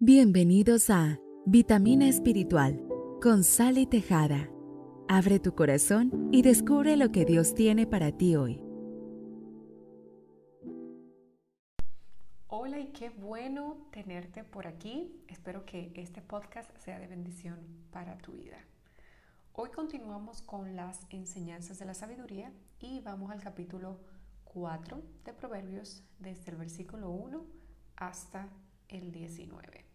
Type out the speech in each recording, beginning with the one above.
Bienvenidos a Vitamina Espiritual con Sally Tejada. Abre tu corazón y descubre lo que Dios tiene para ti hoy. Hola y qué bueno tenerte por aquí. Espero que este podcast sea de bendición para tu vida. Hoy continuamos con las enseñanzas de la sabiduría y vamos al capítulo 4 de Proverbios desde el versículo 1 hasta el 19.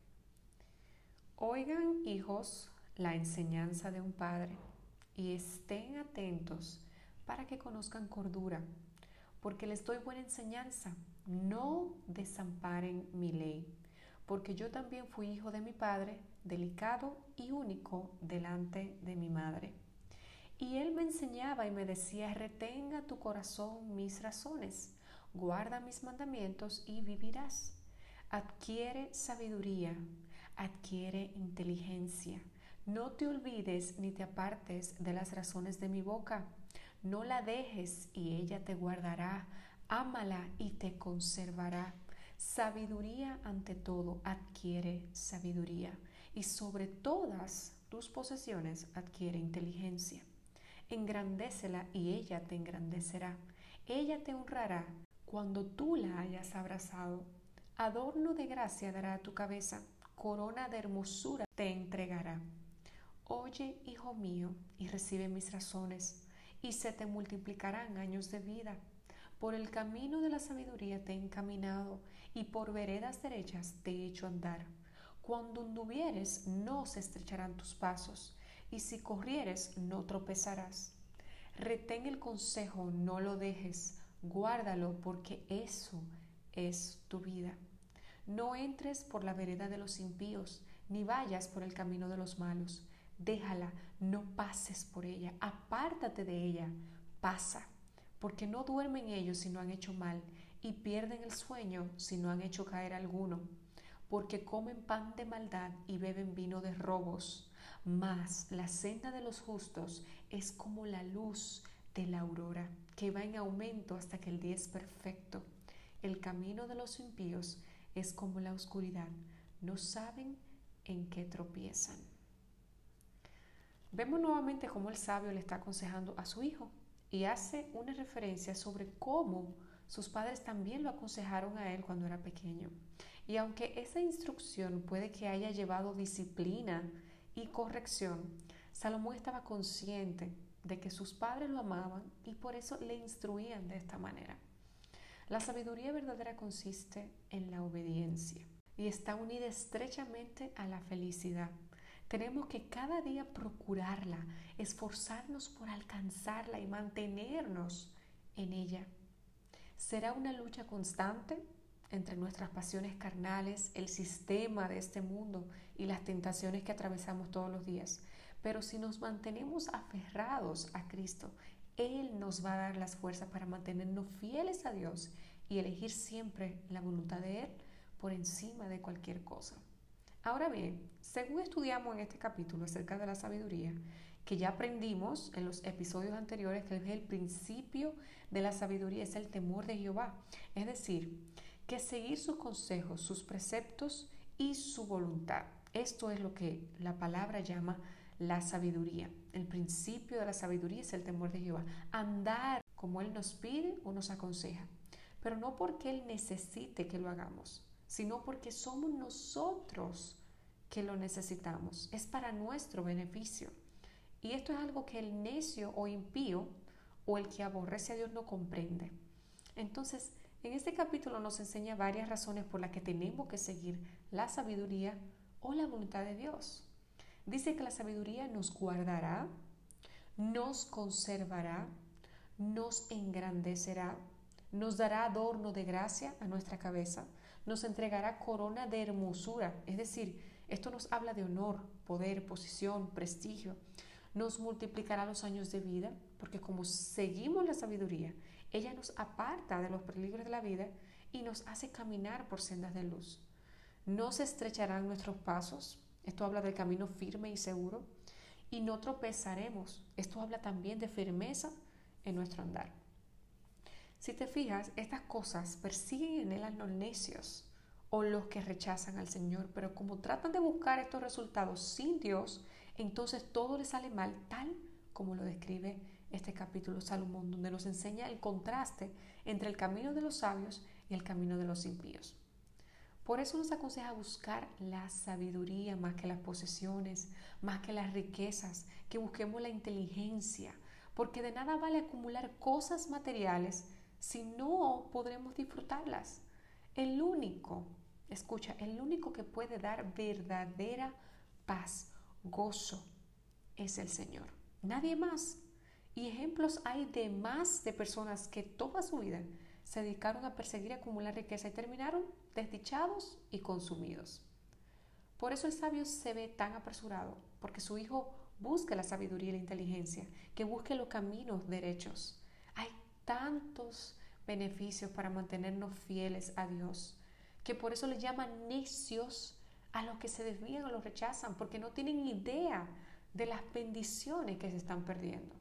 Oigan, hijos, la enseñanza de un padre y estén atentos para que conozcan cordura, porque les doy buena enseñanza. No desamparen mi ley, porque yo también fui hijo de mi padre, delicado y único delante de mi madre. Y él me enseñaba y me decía, retenga tu corazón mis razones, guarda mis mandamientos y vivirás. Adquiere sabiduría adquiere inteligencia. No te olvides ni te apartes de las razones de mi boca. No la dejes y ella te guardará. Ámala y te conservará. Sabiduría ante todo, adquiere sabiduría. Y sobre todas tus posesiones adquiere inteligencia. Engrandécela y ella te engrandecerá. Ella te honrará cuando tú la hayas abrazado. Adorno de gracia dará a tu cabeza corona de hermosura te entregará. Oye, hijo mío, y recibe mis razones, y se te multiplicarán años de vida. Por el camino de la sabiduría te he encaminado, y por veredas derechas te he hecho andar. Cuando anduvieres, no se estrecharán tus pasos, y si corrieres, no tropezarás. Retén el consejo, no lo dejes, guárdalo, porque eso es tu vida. No entres por la vereda de los impíos, ni vayas por el camino de los malos. Déjala, no pases por ella, apártate de ella, pasa, porque no duermen ellos si no han hecho mal, y pierden el sueño si no han hecho caer alguno, porque comen pan de maldad y beben vino de robos. Mas la senda de los justos es como la luz de la aurora, que va en aumento hasta que el día es perfecto. El camino de los impíos es como la oscuridad, no saben en qué tropiezan. Vemos nuevamente cómo el sabio le está aconsejando a su hijo y hace una referencia sobre cómo sus padres también lo aconsejaron a él cuando era pequeño. Y aunque esa instrucción puede que haya llevado disciplina y corrección, Salomón estaba consciente de que sus padres lo amaban y por eso le instruían de esta manera. La sabiduría verdadera consiste en la obediencia y está unida estrechamente a la felicidad. Tenemos que cada día procurarla, esforzarnos por alcanzarla y mantenernos en ella. Será una lucha constante entre nuestras pasiones carnales, el sistema de este mundo y las tentaciones que atravesamos todos los días. Pero si nos mantenemos aferrados a Cristo él nos va a dar las fuerzas para mantenernos fieles a Dios y elegir siempre la voluntad de Él por encima de cualquier cosa. Ahora bien, según estudiamos en este capítulo acerca de la sabiduría, que ya aprendimos en los episodios anteriores que el principio de la sabiduría es el temor de Jehová, es decir, que seguir sus consejos, sus preceptos y su voluntad. Esto es lo que la palabra llama la sabiduría. El principio de la sabiduría es el temor de Jehová. Andar como Él nos pide o nos aconseja. Pero no porque Él necesite que lo hagamos, sino porque somos nosotros que lo necesitamos. Es para nuestro beneficio. Y esto es algo que el necio o impío o el que aborrece a Dios no comprende. Entonces, en este capítulo nos enseña varias razones por las que tenemos que seguir la sabiduría o la voluntad de Dios. Dice que la sabiduría nos guardará, nos conservará, nos engrandecerá, nos dará adorno de gracia a nuestra cabeza, nos entregará corona de hermosura, es decir, esto nos habla de honor, poder, posición, prestigio, nos multiplicará los años de vida, porque como seguimos la sabiduría, ella nos aparta de los peligros de la vida y nos hace caminar por sendas de luz. No se estrecharán nuestros pasos, esto habla del camino firme y seguro. Y no tropezaremos. Esto habla también de firmeza en nuestro andar. Si te fijas, estas cosas persiguen en él a los necios o los que rechazan al Señor, pero como tratan de buscar estos resultados sin Dios, entonces todo les sale mal, tal como lo describe este capítulo Salomón, donde nos enseña el contraste entre el camino de los sabios y el camino de los impíos. Por eso nos aconseja buscar la sabiduría más que las posesiones, más que las riquezas, que busquemos la inteligencia, porque de nada vale acumular cosas materiales si no podremos disfrutarlas. El único, escucha, el único que puede dar verdadera paz, gozo, es el Señor. Nadie más. Y ejemplos hay de más de personas que toda su vida se dedicaron a perseguir y acumular riqueza y terminaron desdichados y consumidos. Por eso el sabio se ve tan apresurado, porque su hijo busca la sabiduría y la inteligencia, que busque los caminos derechos. Hay tantos beneficios para mantenernos fieles a Dios, que por eso le llaman necios a los que se desvían o los rechazan, porque no tienen idea de las bendiciones que se están perdiendo.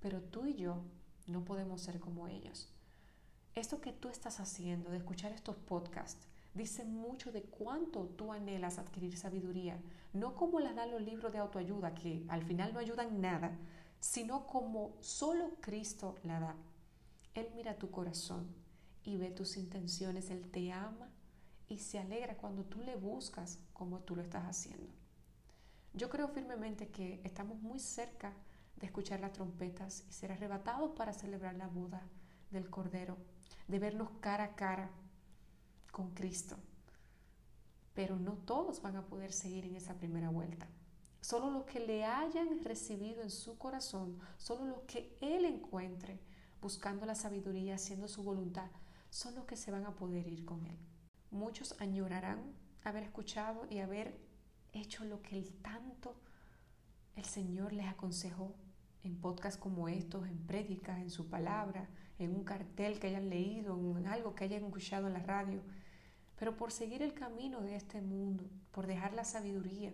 Pero tú y yo no podemos ser como ellos. Esto que tú estás haciendo, de escuchar estos podcasts, dice mucho de cuánto tú anhelas adquirir sabiduría, no como la dan los libros de autoayuda, que al final no ayudan nada, sino como solo Cristo la da. Él mira tu corazón y ve tus intenciones, Él te ama y se alegra cuando tú le buscas como tú lo estás haciendo. Yo creo firmemente que estamos muy cerca de escuchar las trompetas y ser arrebatados para celebrar la boda del Cordero de vernos cara a cara con Cristo. Pero no todos van a poder seguir en esa primera vuelta. Solo los que le hayan recibido en su corazón, solo los que Él encuentre buscando la sabiduría, haciendo su voluntad, son los que se van a poder ir con Él. Muchos añorarán haber escuchado y haber hecho lo que el tanto el Señor les aconsejó en podcasts como estos, en prédicas, en su palabra, en un cartel que hayan leído, en algo que hayan escuchado en la radio, pero por seguir el camino de este mundo, por dejar la sabiduría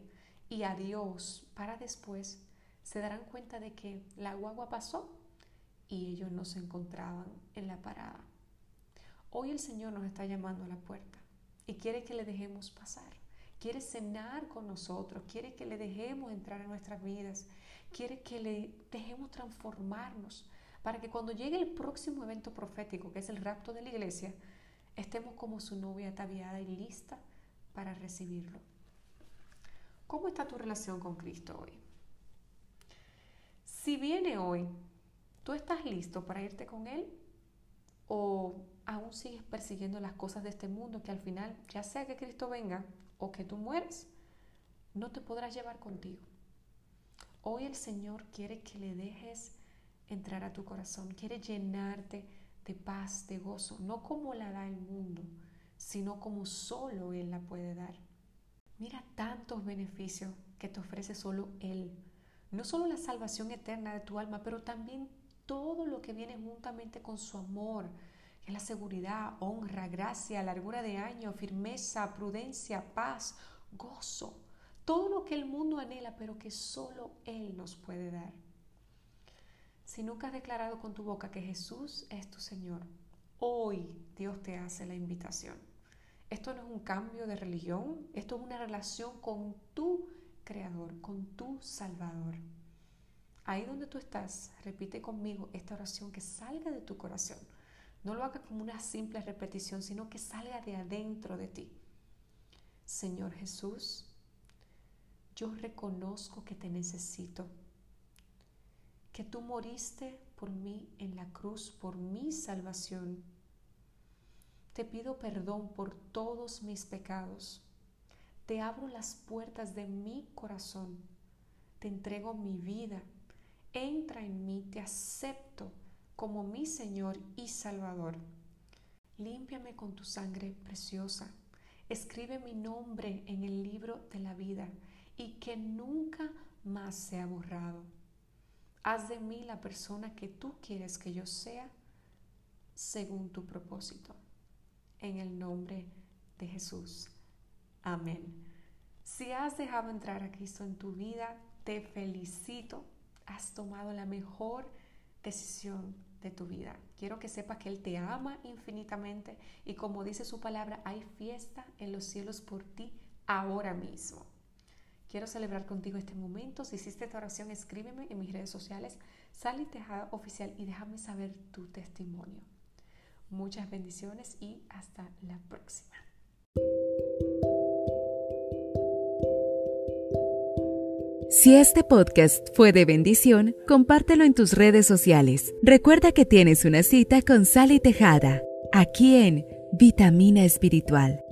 y a Dios para después, se darán cuenta de que la guagua pasó y ellos no se encontraban en la parada. Hoy el Señor nos está llamando a la puerta y quiere que le dejemos pasar. Quiere cenar con nosotros, quiere que le dejemos entrar en nuestras vidas, quiere que le dejemos transformarnos para que cuando llegue el próximo evento profético, que es el rapto de la iglesia, estemos como su novia ataviada y lista para recibirlo. ¿Cómo está tu relación con Cristo hoy? Si viene hoy, ¿tú estás listo para irte con Él? ¿O aún sigues persiguiendo las cosas de este mundo que al final, ya sea que Cristo venga o que tú mueres, no te podrás llevar contigo? Hoy el Señor quiere que le dejes entrar a tu corazón, quiere llenarte de paz, de gozo, no como la da el mundo, sino como solo Él la puede dar. Mira tantos beneficios que te ofrece solo Él. No solo la salvación eterna de tu alma, pero también todo lo que viene juntamente con su amor, que es la seguridad, honra, gracia, largura de año, firmeza, prudencia, paz, gozo. Todo lo que el mundo anhela, pero que solo Él nos puede dar. Si nunca has declarado con tu boca que Jesús es tu Señor, hoy Dios te hace la invitación. Esto no es un cambio de religión, esto es una relación con tu Creador, con tu Salvador. Ahí donde tú estás, repite conmigo esta oración que salga de tu corazón. No lo hagas como una simple repetición, sino que salga de adentro de ti. Señor Jesús, yo reconozco que te necesito que tú moriste por mí en la cruz, por mi salvación. Te pido perdón por todos mis pecados. Te abro las puertas de mi corazón. Te entrego mi vida. Entra en mí, te acepto como mi Señor y Salvador. Límpiame con tu sangre preciosa. Escribe mi nombre en el libro de la vida y que nunca más sea borrado. Haz de mí la persona que tú quieres que yo sea según tu propósito. En el nombre de Jesús. Amén. Si has dejado entrar a Cristo en tu vida, te felicito. Has tomado la mejor decisión de tu vida. Quiero que sepas que Él te ama infinitamente y como dice su palabra, hay fiesta en los cielos por ti ahora mismo. Quiero celebrar contigo este momento. Si hiciste esta oración, escríbeme en mis redes sociales, Sally Tejada Oficial y déjame saber tu testimonio. Muchas bendiciones y hasta la próxima. Si este podcast fue de bendición, compártelo en tus redes sociales. Recuerda que tienes una cita con Sally Tejada, aquí en Vitamina Espiritual.